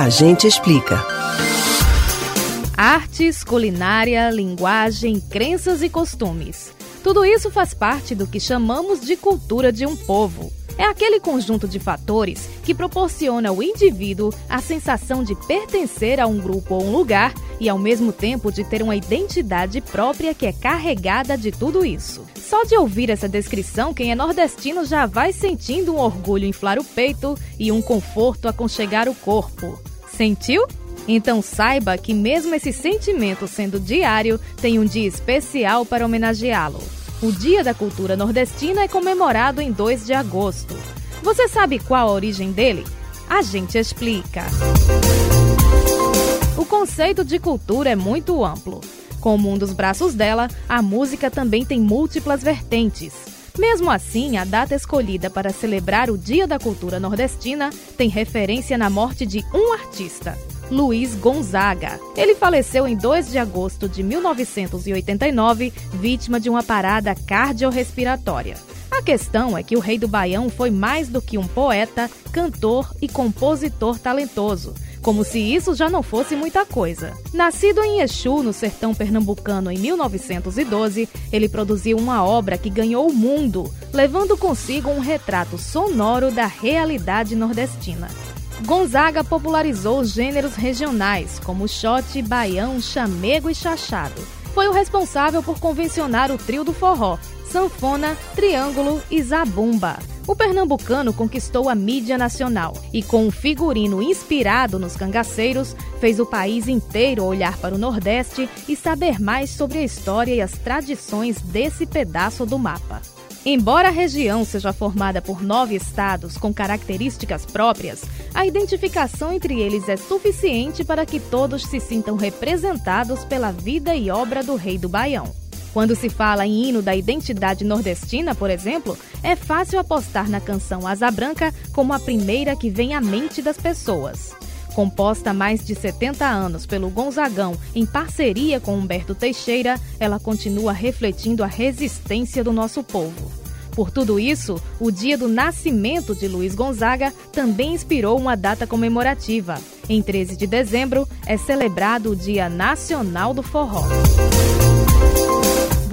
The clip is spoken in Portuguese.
A gente explica. Artes, culinária, linguagem, crenças e costumes. Tudo isso faz parte do que chamamos de cultura de um povo. É aquele conjunto de fatores que proporciona ao indivíduo a sensação de pertencer a um grupo ou um lugar e, ao mesmo tempo, de ter uma identidade própria que é carregada de tudo isso. Só de ouvir essa descrição, quem é nordestino já vai sentindo um orgulho inflar o peito e um conforto aconchegar o corpo. Sentiu? Então saiba que, mesmo esse sentimento sendo diário, tem um dia especial para homenageá-lo. O Dia da Cultura Nordestina é comemorado em 2 de agosto. Você sabe qual a origem dele? A gente explica. O conceito de cultura é muito amplo. Como um dos braços dela, a música também tem múltiplas vertentes. Mesmo assim, a data escolhida para celebrar o Dia da Cultura Nordestina tem referência na morte de um artista, Luiz Gonzaga. Ele faleceu em 2 de agosto de 1989, vítima de uma parada cardiorrespiratória. A questão é que o Rei do Baião foi mais do que um poeta, cantor e compositor talentoso. Como se isso já não fosse muita coisa. Nascido em Exu, no sertão pernambucano, em 1912, ele produziu uma obra que ganhou o mundo, levando consigo um retrato sonoro da realidade nordestina. Gonzaga popularizou os gêneros regionais, como xote, baião, chamego e chachado. Foi o responsável por convencionar o trio do forró, sanfona, triângulo e zabumba. O pernambucano conquistou a mídia nacional e, com um figurino inspirado nos cangaceiros, fez o país inteiro olhar para o Nordeste e saber mais sobre a história e as tradições desse pedaço do mapa. Embora a região seja formada por nove estados com características próprias, a identificação entre eles é suficiente para que todos se sintam representados pela vida e obra do Rei do Baião. Quando se fala em hino da identidade nordestina, por exemplo, é fácil apostar na canção Asa Branca como a primeira que vem à mente das pessoas. Composta há mais de 70 anos pelo Gonzagão em parceria com Humberto Teixeira, ela continua refletindo a resistência do nosso povo. Por tudo isso, o dia do nascimento de Luiz Gonzaga também inspirou uma data comemorativa. Em 13 de dezembro é celebrado o Dia Nacional do Forró.